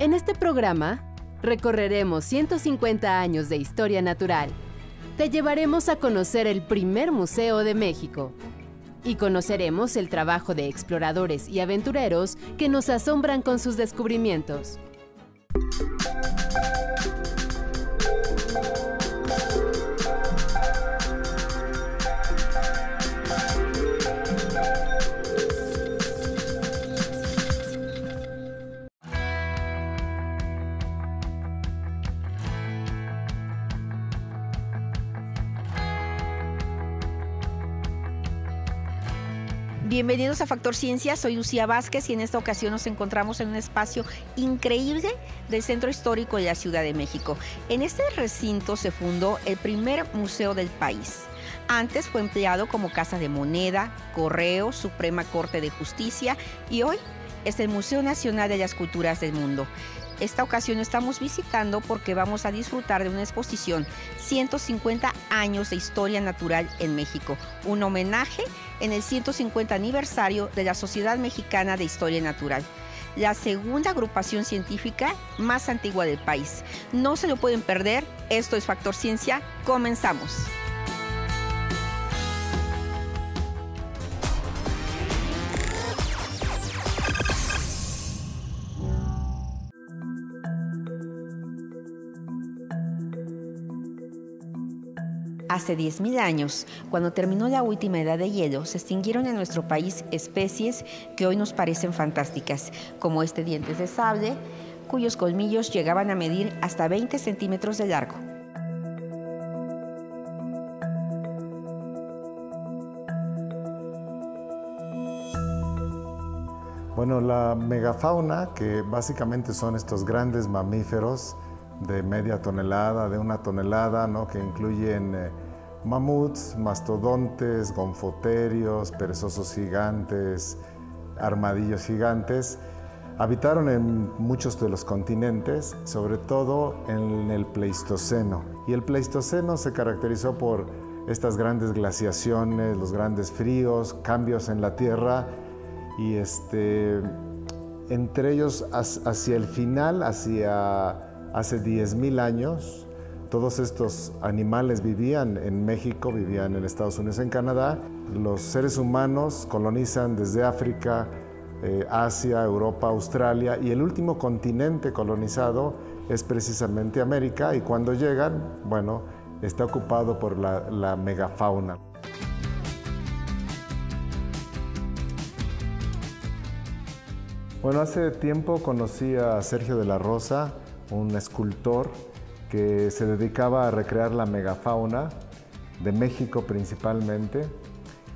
En este programa recorreremos 150 años de historia natural. Te llevaremos a conocer el primer museo de México y conoceremos el trabajo de exploradores y aventureros que nos asombran con sus descubrimientos. Bienvenidos a Factor Ciencia, soy Lucía Vázquez y en esta ocasión nos encontramos en un espacio increíble del Centro Histórico de la Ciudad de México. En este recinto se fundó el primer museo del país. Antes fue empleado como Casa de Moneda, Correo, Suprema Corte de Justicia y hoy es el Museo Nacional de las Culturas del Mundo. Esta ocasión estamos visitando porque vamos a disfrutar de una exposición 150 años de historia natural en México, un homenaje en el 150 aniversario de la Sociedad Mexicana de Historia Natural la segunda agrupación científica más antigua del país. No se lo pueden perder, esto es Factor Ciencia, comenzamos. Hace 10.000 años, cuando terminó la última edad de hielo, se extinguieron en nuestro país especies que hoy nos parecen fantásticas, como este dientes de sable, cuyos colmillos llegaban a medir hasta 20 centímetros de largo. Bueno, la megafauna, que básicamente son estos grandes mamíferos, de media tonelada, de una tonelada, ¿no? que incluyen eh, mamuts, mastodontes, gonfoterios, perezosos gigantes, armadillos gigantes. Habitaron en muchos de los continentes, sobre todo en el Pleistoceno. Y el Pleistoceno se caracterizó por estas grandes glaciaciones, los grandes fríos, cambios en la Tierra y este, entre ellos hacia el final, hacia Hace 10.000 años, todos estos animales vivían en México, vivían en Estados Unidos, en Canadá. Los seres humanos colonizan desde África, eh, Asia, Europa, Australia y el último continente colonizado es precisamente América y cuando llegan, bueno, está ocupado por la, la megafauna. Bueno, hace tiempo conocí a Sergio de la Rosa, un escultor que se dedicaba a recrear la megafauna de México principalmente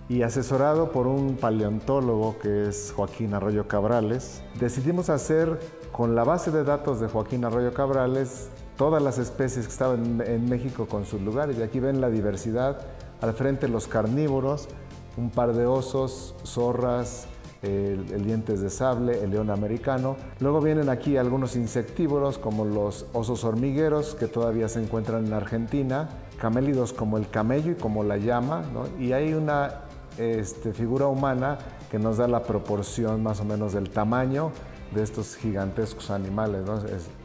y asesorado por un paleontólogo que es Joaquín Arroyo Cabrales, decidimos hacer con la base de datos de Joaquín Arroyo Cabrales todas las especies que estaban en México con sus lugares. Y aquí ven la diversidad, al frente los carnívoros, un par de osos, zorras, el, dientes de sable, el león americano. Luego vienen aquí algunos insectívoros como los osos hormigueros que todavía se encuentran en Argentina, camélidos como el camello y como la llama, y hay una este, figura humana que nos da la proporción más o menos del tamaño de estos gigantescos animales.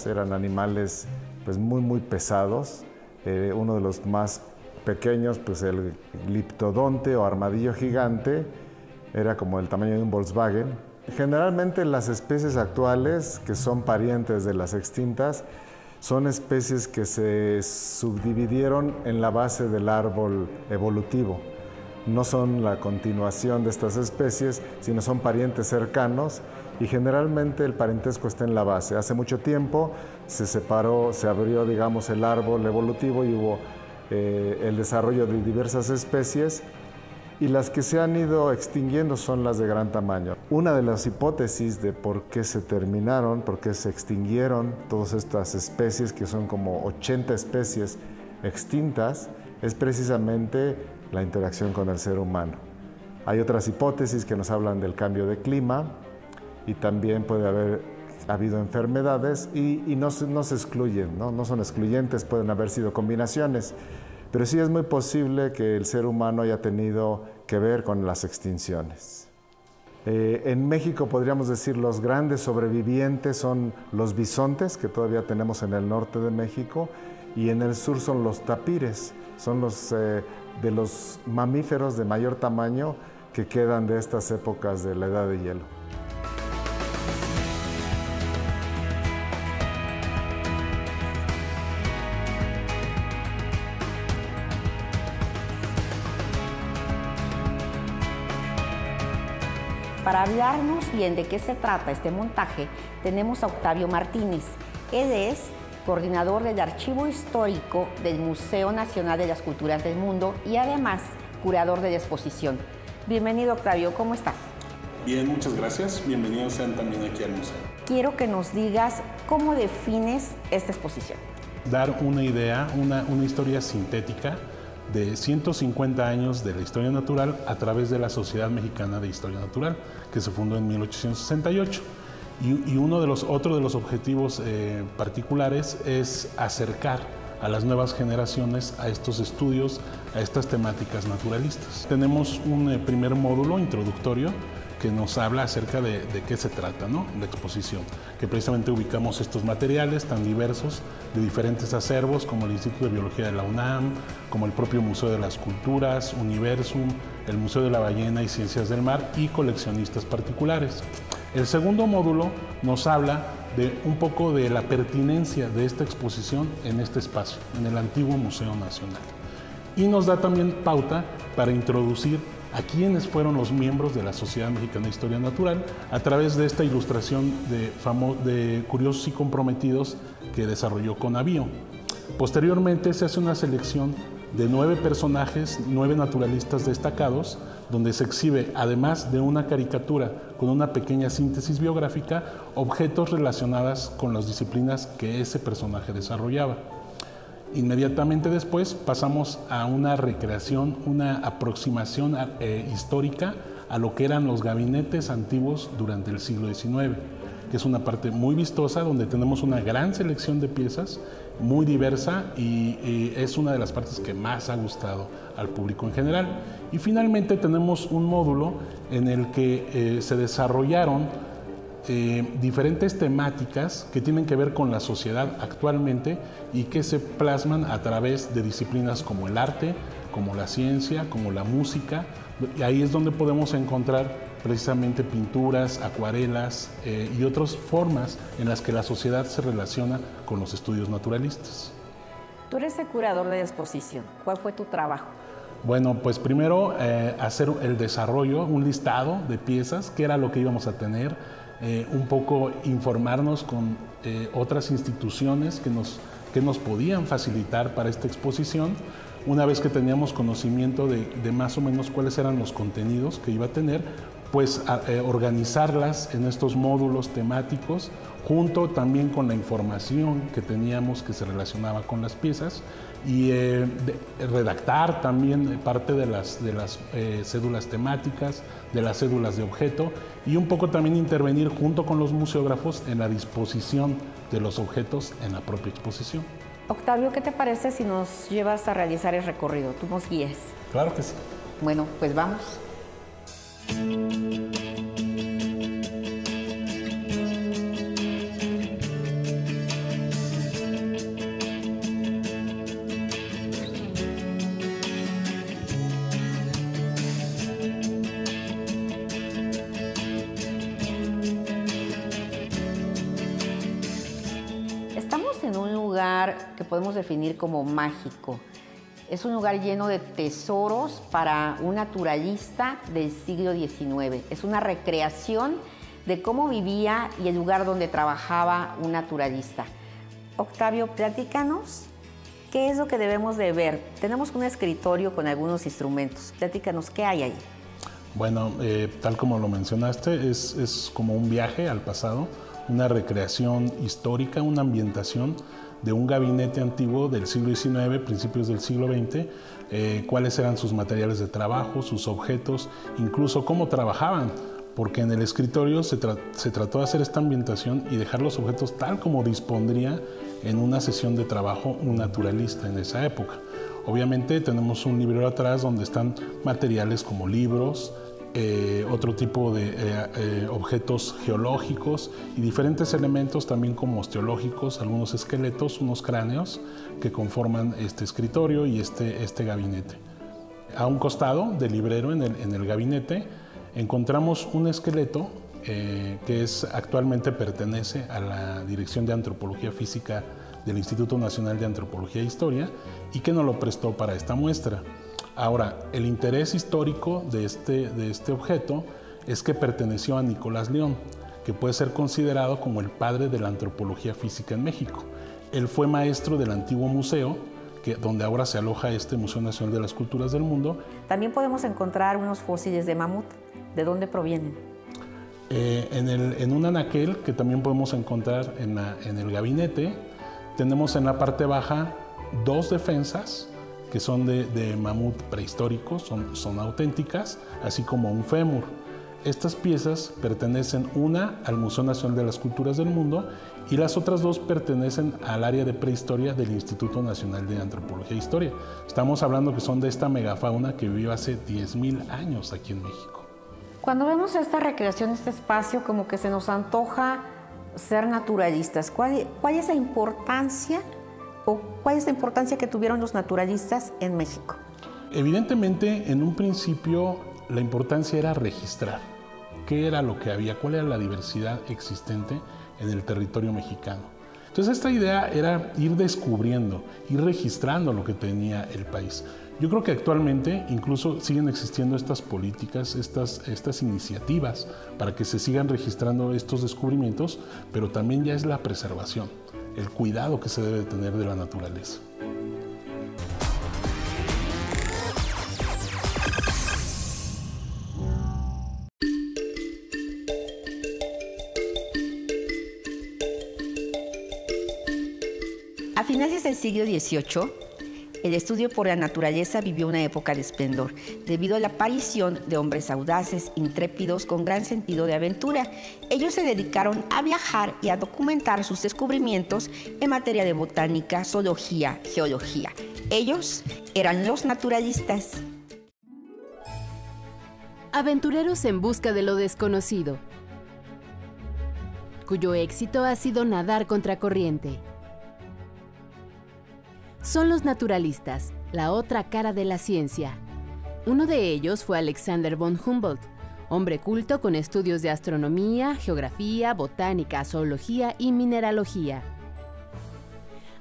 eran animales pues, muy, muy pesados. Eh, uno de los más pequeños, pues el gliptodonte o armadillo gigante, era como el tamaño de un Volkswagen. Generalmente las especies actuales, que son parientes de las extintas, son especies que se subdividieron en la base del árbol evolutivo. No son la continuación de estas especies, sino son parientes cercanos y generalmente el parentesco está en la base. Hace mucho tiempo se separó, se abrió, digamos, el árbol evolutivo y hubo eh, el desarrollo de diversas especies y las que se han ido extinguiendo son las de gran tamaño. Una de las hipótesis de por qué se terminaron, por qué se extinguieron todas estas especies, que son como 80 especies extintas, es precisamente la interacción con el ser humano. Hay otras hipótesis que nos hablan del cambio de clima y también puede haber habido enfermedades y, no, no, se excluyen, ¿no? no son excluyentes, pueden haber sido combinaciones. Pero sí es muy posible que el ser humano haya tenido que ver con las extinciones. Eh, en México podríamos decir los grandes sobrevivientes son los bisontes, que todavía tenemos en el norte de México, y en el sur son los tapires, son los eh, de los mamíferos de mayor tamaño que quedan de estas épocas de la edad de hielo. Para hablarnos bien de qué se trata este montaje, tenemos a Octavio Martínez. Él es coordinador del Archivo Histórico del Museo Nacional de las Culturas del Mundo y además curador de la exposición. Bienvenido Octavio, ¿cómo estás? Bien, muchas gracias. Bienvenidos sean también aquí al museo. Quiero que nos digas cómo defines esta exposición. Dar una idea, una, una historia sintética de 150 años de la historia natural a través de la Sociedad Mexicana de Historia Natural, que se fundó en 1868. Y, uno de los otros de los objetivos eh, particulares es acercar a las nuevas generaciones a estos estudios, a estas temáticas naturalistas. Tenemos un eh, primer módulo introductorio que nos habla acerca de, qué se trata, ¿no? La exposición, que precisamente ubicamos estos materiales tan diversos de diferentes acervos como el Instituto de Biología de la UNAM, como el propio Museo de las Culturas, Universum, el Museo de la Ballena y Ciencias del Mar y coleccionistas particulares. El segundo módulo nos habla de un poco de la pertinencia de esta exposición en este espacio, en el antiguo Museo Nacional. Y nos da también pauta para introducir a quiénes fueron los miembros de la Sociedad Mexicana de Historia Natural a través de esta ilustración de, Curiosos y Comprometidos que desarrolló con Avío. Posteriormente se hace una selección de nueve personajes, nueve naturalistas destacados, donde se exhibe, además de una caricatura con una pequeña síntesis biográfica, objetos relacionados con las disciplinas que ese personaje desarrollaba. Inmediatamente después pasamos a una recreación, una aproximación eh, histórica a lo que eran los gabinetes antiguos durante el siglo XIX, que es una parte muy vistosa donde tenemos una gran selección de piezas, muy diversa y, es una de las partes que más ha gustado al público en general. Y finalmente tenemos un módulo en el que eh, se desarrollaron eh, diferentes temáticas que tienen que ver con la sociedad actualmente y que se plasman a través de disciplinas como el arte, como la ciencia, como la música. Y ahí es donde podemos encontrar precisamente pinturas, acuarelas eh, y otras formas en las que la sociedad se relaciona con los estudios naturalistas. Tú eres el curador de exposición. ¿Cuál fue tu trabajo? Bueno, pues primero eh, hacer el desarrollo, un listado de piezas, qué era lo que íbamos a tener, eh, un poco informarnos con eh, otras instituciones que nos, que nos podían facilitar para esta exposición. Una vez que teníamos conocimiento de, de más o menos cuáles eran los contenidos que iba a tener, pues eh, organizarlas en estos módulos temáticos, junto también con la información que teníamos que se relacionaba con las piezas y eh, redactar también parte de las, de las eh, cédulas temáticas, de las cédulas de objeto y un poco también intervenir junto con los museógrafos en la disposición de los objetos en la propia exposición. Octavio, ¿qué te parece si nos llevas a realizar el recorrido? Tú nos guíes. Claro que sí. Bueno, pues vamos. Podemos definir como mágico. Es un lugar lleno de tesoros para un naturalista del siglo XIX. Es una recreación de cómo vivía y el lugar donde trabajaba un naturalista. Octavio, platícanos qué es lo que debemos de ver. Tenemos un escritorio con algunos instrumentos. Platícanos qué hay ahí. Bueno, eh, tal como lo mencionaste, es, es como un viaje al pasado, una recreación histórica, una ambientación de un gabinete antiguo del siglo XIX, principios del siglo XX, eh, cuáles eran sus materiales de trabajo, sus objetos, incluso cómo trabajaban, porque en el escritorio se, trató de hacer esta ambientación y dejar los objetos tal como dispondría en una sesión de trabajo un naturalista en esa época. Obviamente tenemos un librero atrás donde están materiales como libros, eh, otro tipo de eh, eh, objetos geológicos y diferentes elementos también como osteológicos, algunos esqueletos, unos cráneos que conforman este escritorio y este, este gabinete. A un costado del librero en el, en el gabinete encontramos un esqueleto que es, actualmente pertenece a la Dirección de Antropología Física del Instituto Nacional de Antropología e Historia y que nos lo prestó para esta muestra. Ahora, el interés histórico de este, de este objeto es que perteneció a Nicolás León, que puede ser considerado como el padre de la antropología física en México. Él fue maestro del antiguo museo, que, donde ahora se aloja este Museo Nacional de las Culturas del Mundo. También podemos encontrar unos fósiles de mamut. ¿De dónde provienen? Eh, en, el, en, un anaquel que también podemos encontrar en, en el gabinete, tenemos en la parte baja dos defensas que son de, mamut prehistórico, son, son auténticas, así como un fémur. Estas piezas pertenecen una al Museo Nacional de las Culturas del Mundo y las otras dos pertenecen al área de prehistoria del Instituto Nacional de Antropología e Historia. Estamos hablando que son de esta megafauna que vivió hace 10.000 años aquí en México. Cuando vemos esta recreación, este espacio, como que se nos antoja ser naturalistas. ¿Cuál, cuál es la importancia cuál es la importancia que tuvieron los naturalistas en México? Evidentemente, en un principio la importancia era registrar qué era lo que había, cuál era la diversidad existente en el territorio mexicano. Entonces esta idea era ir descubriendo, ir registrando lo que tenía el país. Yo creo que actualmente incluso siguen existiendo estas políticas, estas, estas iniciativas para que se sigan registrando estos descubrimientos, pero también ya es la preservación el cuidado que se debe tener de la naturaleza. A finales del siglo XVIII, el estudio por la naturaleza vivió una época de esplendor, debido a la aparición de hombres audaces, intrépidos, con gran sentido de aventura. Ellos se dedicaron a viajar y a documentar sus descubrimientos en materia de botánica, zoología, geología. Ellos eran los naturalistas. Aventureros en busca de lo desconocido, cuyo éxito ha sido nadar contra corriente son los naturalistas, la otra cara de la ciencia. Uno de ellos fue Alexander von Humboldt, hombre culto con estudios de astronomía, geografía, botánica, zoología y mineralogía.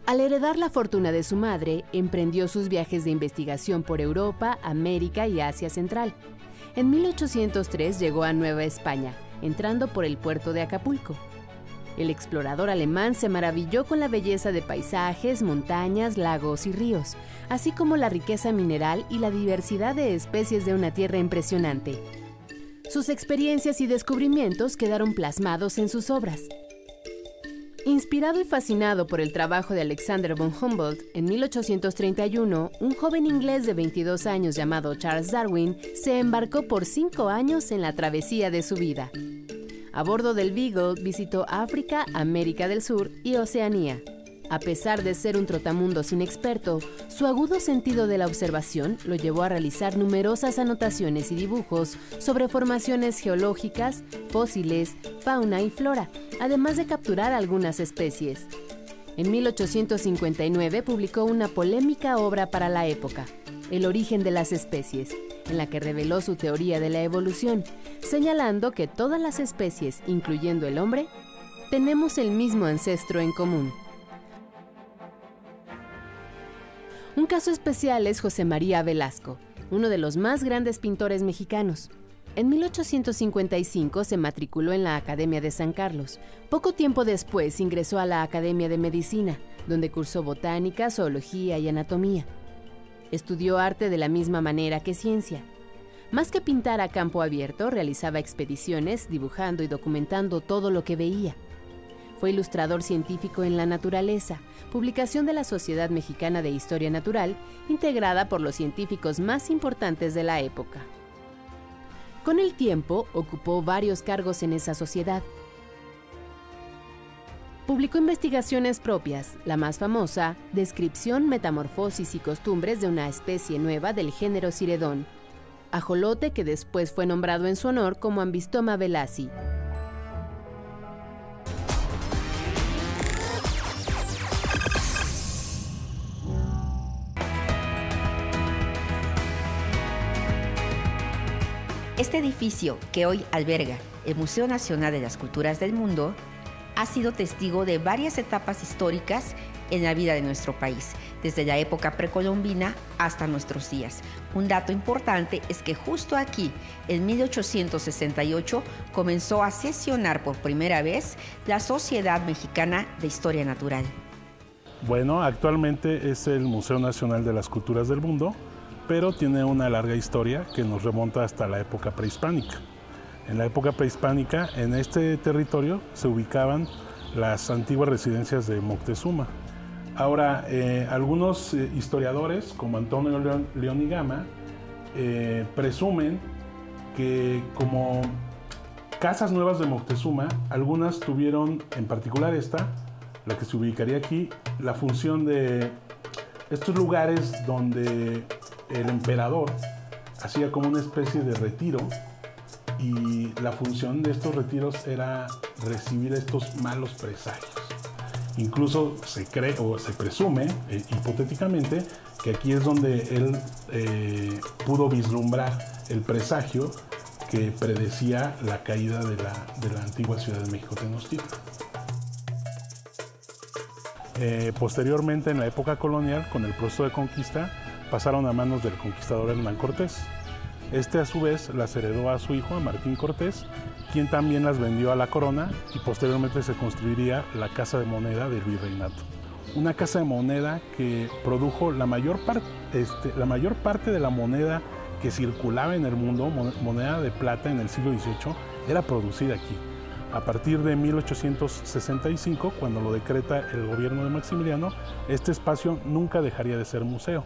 Al heredar la fortuna de su madre, emprendió sus viajes de investigación por Europa, América y Asia Central. En 1803 llegó a Nueva España, entrando por el puerto de Acapulco. El explorador alemán se maravilló con la belleza de paisajes, montañas, lagos y ríos, así como la riqueza mineral y la diversidad de especies de una tierra impresionante. Sus experiencias y descubrimientos quedaron plasmados en sus obras. Inspirado y fascinado por el trabajo de Alexander von Humboldt, en 1831, un joven inglés de 22 años llamado Charles Darwin se embarcó por cinco años en la travesía de su vida. A bordo del Beagle visitó África, América del Sur y Oceanía. A pesar de ser un trotamundos inexperto, su agudo sentido de la observación lo llevó a realizar numerosas anotaciones y dibujos sobre formaciones geológicas, fósiles, fauna y flora, además de capturar algunas especies. En 1859 publicó una polémica obra para la época, El origen de las especies, en la que reveló su teoría de la evolución, señalando que todas las especies, incluyendo el hombre, tenemos el mismo ancestro en común. Un caso especial es José María Velasco, uno de los más grandes pintores mexicanos. En 1855 se matriculó en la Academia de San Carlos. Poco tiempo después ingresó a la Academia de Medicina, donde cursó botánica, zoología y anatomía. Estudió arte de la misma manera que ciencia. Más que pintar a campo abierto, realizaba expediciones dibujando y documentando todo lo que veía. Fue ilustrador científico en La Naturaleza, publicación de la Sociedad Mexicana de Historia Natural, integrada por los científicos más importantes de la época. Con el tiempo, ocupó varios cargos en esa sociedad, Publicó investigaciones propias, la más famosa, Descripción, Metamorfosis y Costumbres de una especie nueva del género Ciredón, ajolote que después fue nombrado en su honor como Ambistoma velasi. Este edificio que hoy alberga el Museo Nacional de las Culturas del Mundo ha sido testigo de varias etapas históricas en la vida de nuestro país, desde la época precolombina hasta nuestros días. Un dato importante es que justo aquí, en 1868, comenzó a sesionar por primera vez la Sociedad Mexicana de Historia Natural. Bueno, actualmente es el Museo Nacional de las Culturas del Mundo, pero tiene una larga historia que nos remonta hasta la época prehispánica. En la época prehispánica, en este territorio se ubicaban las antiguas residencias de Moctezuma. Ahora, eh, algunos eh, historiadores, como Antonio León, y Gama, eh, presumen que como casas nuevas de Moctezuma, algunas tuvieron, en particular esta, la que se ubicaría aquí, la función de estos lugares donde el emperador hacía como una especie de retiro y la función de estos retiros era recibir estos malos presagios. Incluso se cree o se presume, eh, hipotéticamente, que aquí es donde él eh, pudo vislumbrar el presagio que predecía la caída de la, antigua ciudad de México Tenochtitlan. Eh, posteriormente, en la época colonial, con el proceso de conquista, pasaron a manos del conquistador Hernán Cortés. Este a su vez las heredó a su hijo, a Martín Cortés, quien también las vendió a la corona y posteriormente se construiría la Casa de Moneda del Virreinato. Una casa de moneda que produjo la mayor, este, la mayor parte de la moneda que circulaba en el mundo, moneda de plata en el siglo XVIII, era producida aquí. A partir de 1865, cuando lo decreta el gobierno de Maximiliano, este espacio nunca dejaría de ser museo.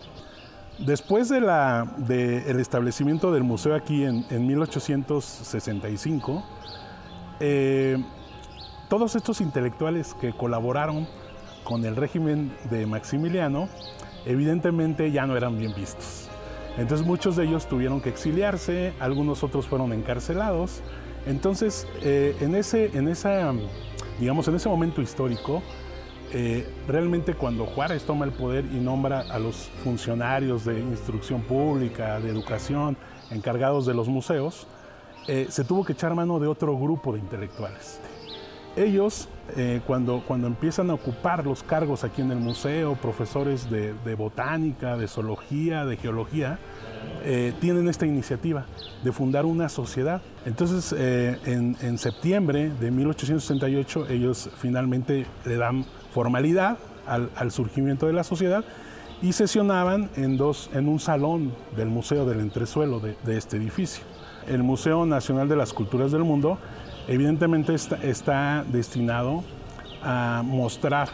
Después del establecimiento del museo aquí en, 1865, eh, todos estos intelectuales que colaboraron con el régimen de Maximiliano, evidentemente ya no eran bien vistos. Entonces muchos de ellos tuvieron que exiliarse, algunos otros fueron encarcelados. Entonces, eh, en, ese, en, esa, digamos, en ese momento histórico, eh, realmente cuando Juárez toma el poder y nombra a los funcionarios de instrucción pública, de educación, encargados de los museos, eh, se tuvo que echar mano de otro grupo de intelectuales. Ellos, eh, cuando, cuando empiezan a ocupar los cargos aquí en el museo, profesores de, botánica, de zoología, de geología, tienen esta iniciativa de fundar una sociedad. Entonces, en, en septiembre de 1868, ellos finalmente le dan formalidad al, surgimiento de la sociedad y sesionaban en, dos, en un salón del Museo del Entresuelo de, este edificio. El Museo Nacional de las Culturas del Mundo evidentemente está, destinado a mostrar,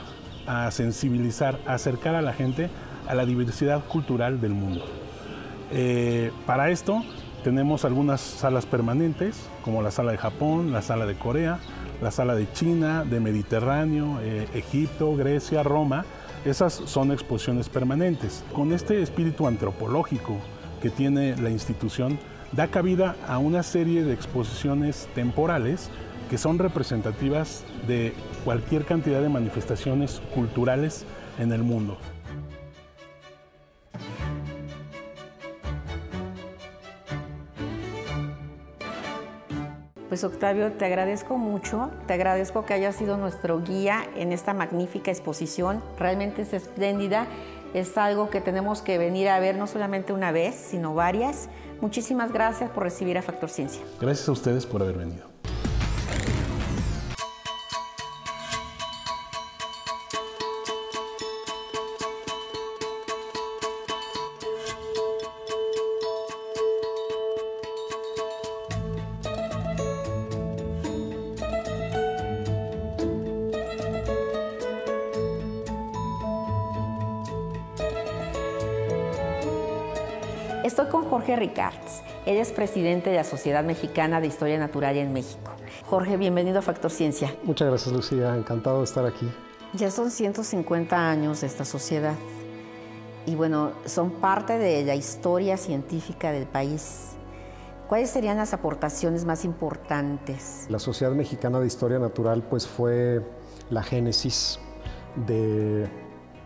a sensibilizar, a acercar a la gente a la diversidad cultural del mundo. Eh, para esto tenemos algunas salas permanentes, como la sala de Japón, la sala de Corea, la sala de China, de Mediterráneo, eh, Egipto, Grecia, Roma. Esas son exposiciones permanentes. Con este espíritu antropológico que tiene la institución, da cabida a una serie de exposiciones temporales que son representativas de cualquier cantidad de manifestaciones culturales en el mundo. Pues Octavio, te agradezco mucho, te agradezco que hayas sido nuestro guía en esta magnífica exposición, realmente es espléndida, es algo que tenemos que venir a ver no solamente una vez, sino varias. Muchísimas gracias por recibir a Factor Ciencia. Gracias a ustedes por haber venido. Él es presidente de la Sociedad Mexicana de Historia Natural en México. Jorge, bienvenido a Factor Ciencia. Muchas gracias, Lucía. Encantado de estar aquí. Ya son 150 años de esta sociedad. Y bueno, son parte de la historia científica del país. ¿Cuáles serían las aportaciones más importantes? La Sociedad Mexicana de Historia Natural pues fue la génesis de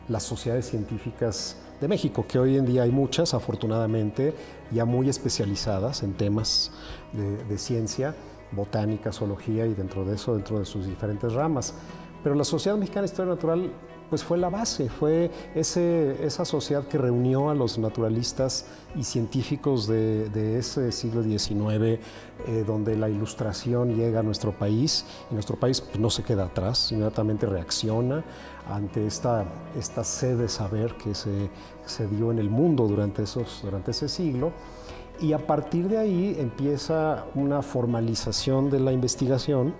las sociedades científicas de México, que hoy en día hay muchas, afortunadamente, ya muy especializadas en temas de, ciencia, botánica, zoología y dentro de eso, dentro de sus diferentes ramas. Pero la Sociedad Mexicana de Historia Natural pues fue la base, fue ese, esa sociedad que reunió a los naturalistas y científicos de, ese siglo XIX, eh, donde la ilustración llega a nuestro país y nuestro país pues, no se queda atrás, inmediatamente reacciona ante esta, esta sed de saber que se, se dio en el mundo durante, esos, durante ese siglo y a partir de ahí empieza una formalización de la investigación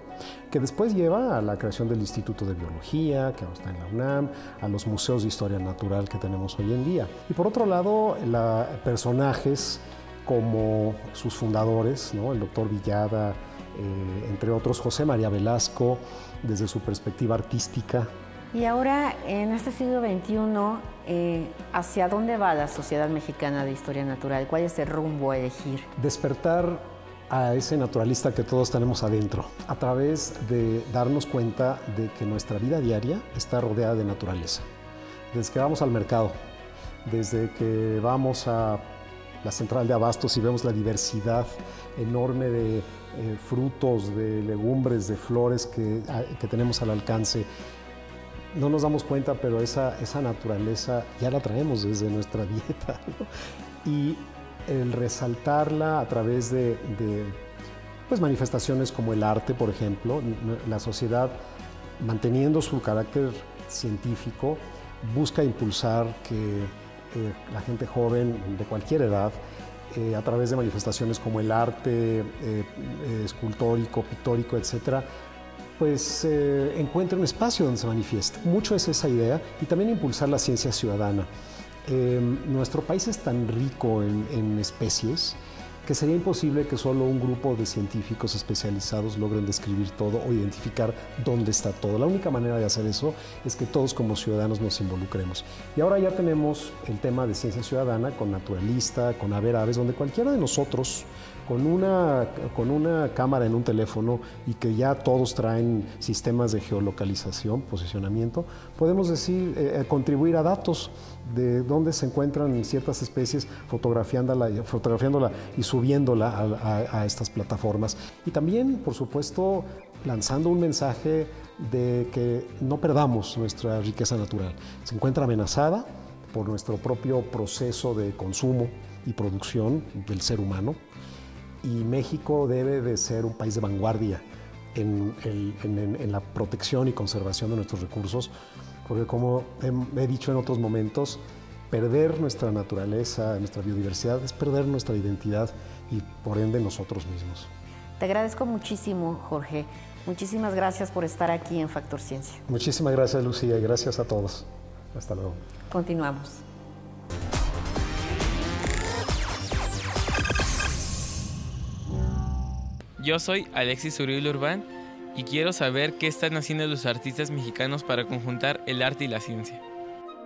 que después lleva a la creación del Instituto de Biología, que ahora está en la UNAM, a los museos de historia natural que tenemos hoy en día. Y por otro lado, la, personajes como sus fundadores, el doctor Villada, eh, entre otros José María Velasco, desde su perspectiva artística, y ahora, en este siglo XXI, eh, ¿hacia dónde va la Sociedad Mexicana de Historia Natural? ¿Cuál es el rumbo a elegir? Despertar a ese naturalista que todos tenemos adentro, a través de darnos cuenta de que nuestra vida diaria está rodeada de naturaleza. Desde que vamos al mercado, desde que vamos a la central de abastos y vemos la diversidad enorme de eh, frutos, de legumbres, de flores que, que tenemos al alcance, no nos damos cuenta, pero esa, esa naturaleza ya la traemos desde nuestra dieta. Y el resaltarla a través de, pues, manifestaciones como el arte, por ejemplo, la sociedad, manteniendo su carácter científico, busca impulsar que eh, la gente joven de cualquier edad, eh, a través de manifestaciones como el arte eh, escultórico, pictórico, etcétera, pues eh, encuentre un espacio donde se manifieste. Mucho es esa idea y también impulsar la ciencia ciudadana. Em, nuestro país es tan rico en especies que sería imposible que solo un grupo de científicos especializados logren describir todo o identificar dónde está todo. La única manera de hacer eso es que todos como ciudadanos nos involucremos. Y ahora ya tenemos el tema de ciencia ciudadana con Naturalista, con Haber Aves, donde cualquiera de nosotros con una, con una cámara en un teléfono y que ya todos traen sistemas de geolocalización, posicionamiento, podemos decir, eh, eh, contribuir a datos de dónde se encuentran ciertas especies, fotografiándola, fotografiándola y subiéndola a, a estas plataformas. Y también, por supuesto, lanzando un mensaje de que no perdamos nuestra riqueza natural. Se encuentra amenazada por nuestro propio proceso de consumo y producción del ser humano y México debe de ser un país de vanguardia en, la protección y conservación de nuestros recursos, porque como he, dicho en otros momentos, perder nuestra naturaleza, nuestra biodiversidad, es perder nuestra identidad y por ende nosotros mismos. Te agradezco muchísimo, Jorge. Muchísimas gracias por estar aquí en Factor Ciencia. Muchísimas gracias, Lucía, y gracias a todos. Hasta luego. Continuamos. Yo soy Alexis Uriel Urbán y quiero saber qué están haciendo los artistas mexicanos para conjuntar el arte y la ciencia.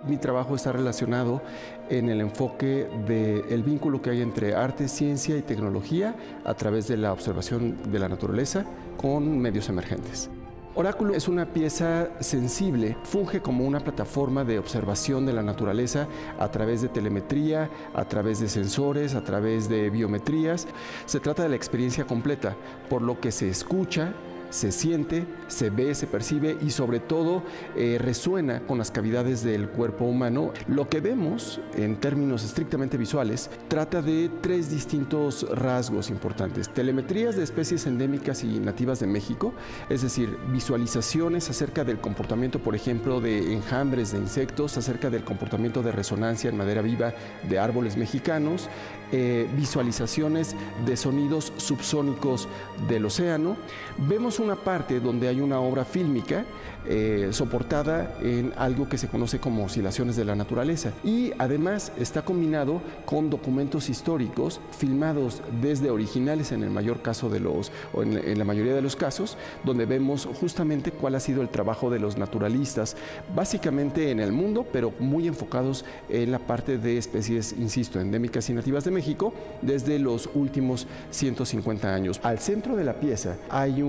Mi trabajo está relacionado en el enfoque del vínculo que hay entre arte, ciencia y tecnología a través de la observación de la naturaleza con medios emergentes. Oráculo es una pieza sensible, funge como una plataforma de observación de la naturaleza a través de telemetría, a través de sensores, a través de biometrías. Se trata de la experiencia completa, por lo que se escucha, se siente, se ve, se percibe y sobre todo eh, resuena con las cavidades del cuerpo humano. Lo que vemos en términos estrictamente visuales trata de tres distintos rasgos importantes. Telemetrías de especies endémicas y nativas de México, es decir, visualizaciones acerca del comportamiento, por ejemplo, de enjambres de insectos, acerca del comportamiento de resonancia en madera viva de árboles mexicanos, eh, visualizaciones de sonidos subsónicos del océano. Vemos una parte donde hay una obra fílmica eh, soportada en algo que se conoce como oscilaciones de la naturaleza. Y además está combinado con documentos históricos filmados desde originales en el mayor caso de los, o en, la mayoría de los casos, donde vemos justamente cuál ha sido el trabajo de los naturalistas, básicamente en el mundo, pero muy enfocados en la parte de especies, insisto, endémicas y nativas de México, desde los últimos 150 años. Al centro de la pieza hay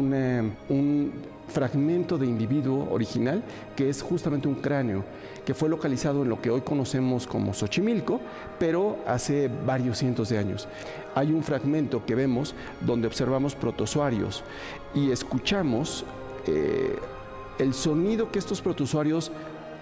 un fragmento de individuo original que es justamente un cráneo que fue localizado en lo que hoy conocemos como Xochimilco, pero hace varios cientos de años. Hay un fragmento que vemos donde observamos protozoarios y escuchamos eh, el sonido que estos protozoarios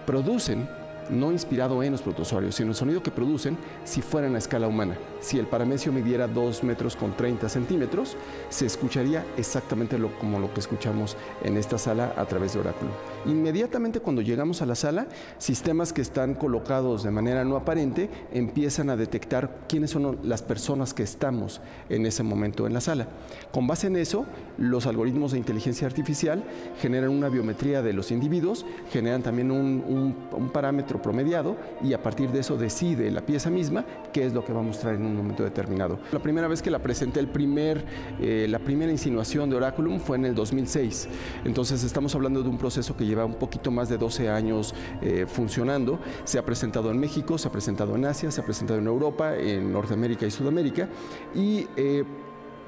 producen no inspirado en los protozoarios, sino el sonido que producen si fueran a escala humana. Si el paramecio midiera 2 metros con 30 centímetros, se escucharía exactamente lo, como lo que escuchamos en esta sala a través de Oráculo. Inmediatamente cuando llegamos a la sala, sistemas que están colocados de manera no aparente empiezan a detectar quiénes son las personas que estamos en ese momento en la sala. Con base en eso, los algoritmos de inteligencia artificial generan una biometría de los individuos, generan también un, un parámetro promediado y a partir de eso decide la pieza misma qué es lo que va a mostrar en un momento determinado. La primera vez que la presenté, el primer, eh, la primera insinuación de Oraculum fue en el 2006. Entonces estamos hablando de un proceso que lleva un poquito más de 12 años eh, funcionando. Se ha presentado en México, se ha presentado en Asia, se ha presentado en Europa, en Norteamérica y Sudamérica y eh,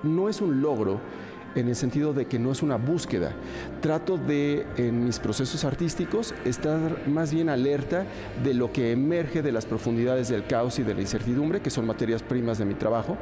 no es un logro en el sentido de que no es una búsqueda. Trato de, en mis procesos artísticos, estar más bien alerta de lo que emerge de las profundidades del caos y de la incertidumbre, que son materias primas de mi trabajo.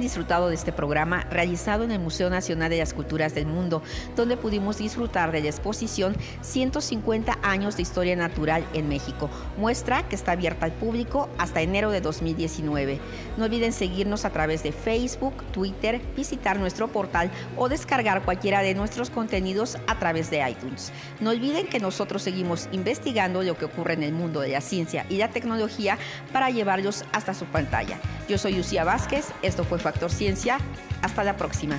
Disfrutado de este programa realizado en el Museo Nacional de las Culturas del Mundo, donde pudimos disfrutar de la exposición 150 años de historia natural en México, muestra que está abierta al público hasta enero de 2019. No olviden seguirnos a través de Facebook, Twitter, visitar nuestro portal o descargar cualquiera de nuestros contenidos a través de iTunes. No olviden que nosotros seguimos investigando lo que ocurre en el mundo de la ciencia y la tecnología para llevarlos hasta su pantalla. Yo soy Lucía Vázquez, esto fue Factor Ciencia. Hasta la próxima.